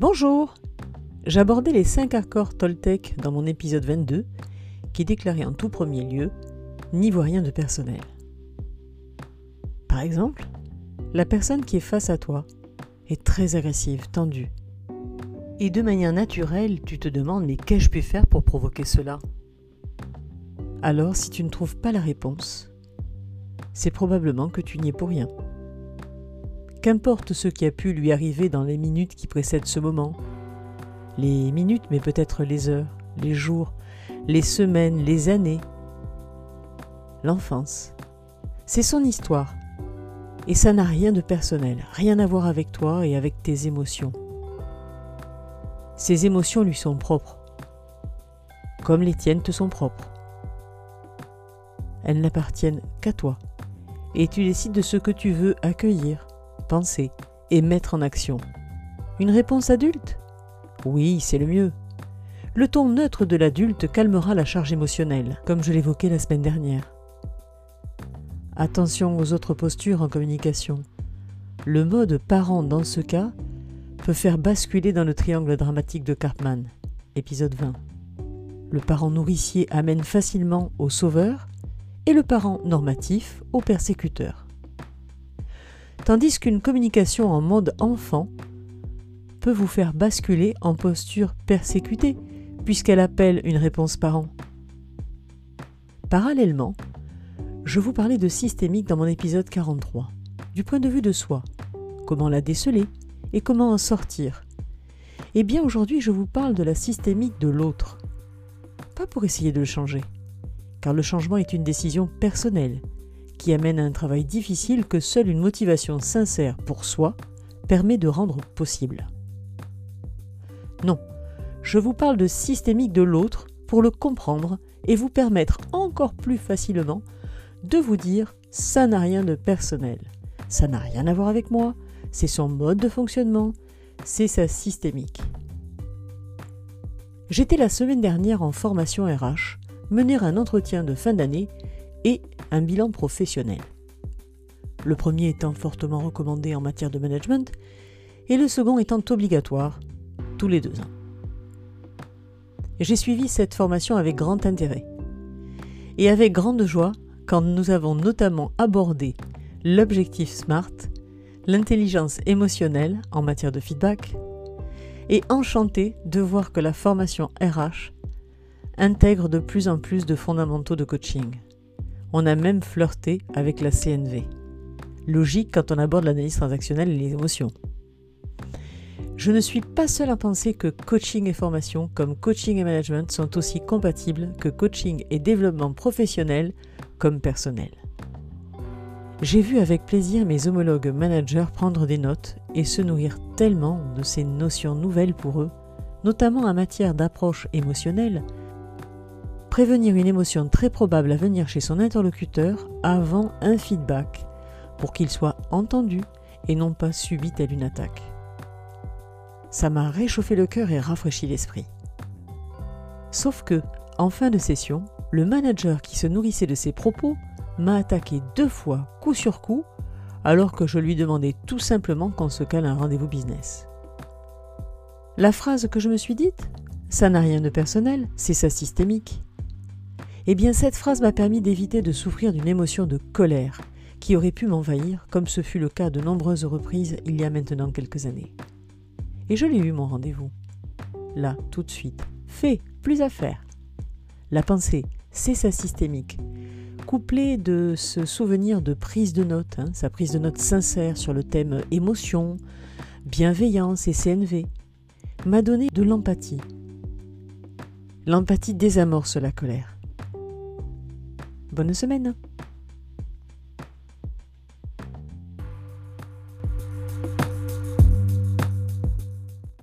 Bonjour J'abordais les 5 accords Toltec dans mon épisode 22 qui déclarait en tout premier lieu N'y voit rien de personnel. Par exemple, la personne qui est face à toi est très agressive, tendue. Et de manière naturelle, tu te demandes mais qu'ai-je pu faire pour provoquer cela? Alors, si tu ne trouves pas la réponse, c'est probablement que tu n'y es pour rien. Qu'importe ce qui a pu lui arriver dans les minutes qui précèdent ce moment, les minutes mais peut-être les heures, les jours, les semaines, les années, l'enfance. C'est son histoire. Et ça n'a rien de personnel, rien à voir avec toi et avec tes émotions. Ces émotions lui sont propres, comme les tiennes te sont propres. Elles n'appartiennent qu'à toi, et tu décides de ce que tu veux accueillir, penser et mettre en action. Une réponse adulte? Oui, c'est le mieux. Le ton neutre de l'adulte calmera la charge émotionnelle, comme je l'évoquais la semaine dernière. Attention aux autres postures en communication. Le mode parent dans ce cas peut faire basculer dans le triangle dramatique de Cartman, épisode 20. Le parent nourricier amène facilement au sauveur et le parent normatif au persécuteur. Tandis qu'une communication en mode enfant peut vous faire basculer en posture persécutée, puisqu'elle appelle une réponse parent. Parallèlement, je vous parlais de systémique dans mon épisode 43, du point de vue de soi, comment la déceler et comment en sortir? Eh bien aujourd'hui je vous parle de la systémique de l'autre. Pas pour essayer de le changer, car le changement est une décision personnelle qui amène à un travail difficile que seule une motivation sincère pour soi permet de rendre possible. Non, je vous parle de systémique de l'autre pour le comprendre et vous permettre encore plus facilement de vous dire ça n'a rien de personnel, ça n'a rien à voir avec moi, c'est son mode de fonctionnement, c'est sa systémique. J'étais la semaine dernière en formation RH, mener un entretien de fin d'année et un bilan professionnel. Le premier étant fortement recommandé en matière de management et le second étant obligatoire tous les deux ans. J'ai suivi cette formation avec grand intérêt et avec grande joie quand nous avons notamment abordé l'objectif SMART, l'intelligence émotionnelle en matière de feedback, et enchanté de voir que la formation RH intègre de plus en plus de fondamentaux de coaching. On a même flirté avec la CNV. Logique quand on aborde l'analyse transactionnelle et les émotions. Je ne suis pas seule à penser que coaching et formation, comme coaching et management, sont aussi compatibles que coaching et développement professionnel comme personnel. J'ai vu avec plaisir mes homologues managers prendre des notes et se nourrir tellement de ces notions nouvelles pour eux, notamment en matière d'approche émotionnelle, prévenir une émotion très probable à venir chez son interlocuteur avant un feedback, pour qu'il soit entendu et non pas subi telle une attaque. Ça m'a réchauffé le cœur et rafraîchi l'esprit. Sauf que, en fin de session, le manager qui se nourrissait de ses propos m'a attaqué deux fois, coup sur coup, alors que je lui demandais tout simplement qu'on se cale un rendez-vous business. La phrase que je me suis dite Ça n'a rien de personnel, c'est ça systémique. Eh bien, cette phrase m'a permis d'éviter de souffrir d'une émotion de colère qui aurait pu m'envahir, comme ce fut le cas de nombreuses reprises il y a maintenant quelques années. Et je l'ai eu mon rendez-vous. Là, tout de suite. Fait, plus à faire. La pensée, c'est sa systémique. Couplée de ce souvenir de prise de notes, hein, sa prise de notes sincère sur le thème émotion, bienveillance et CNV, m'a donné de l'empathie. L'empathie désamorce la colère. Bonne semaine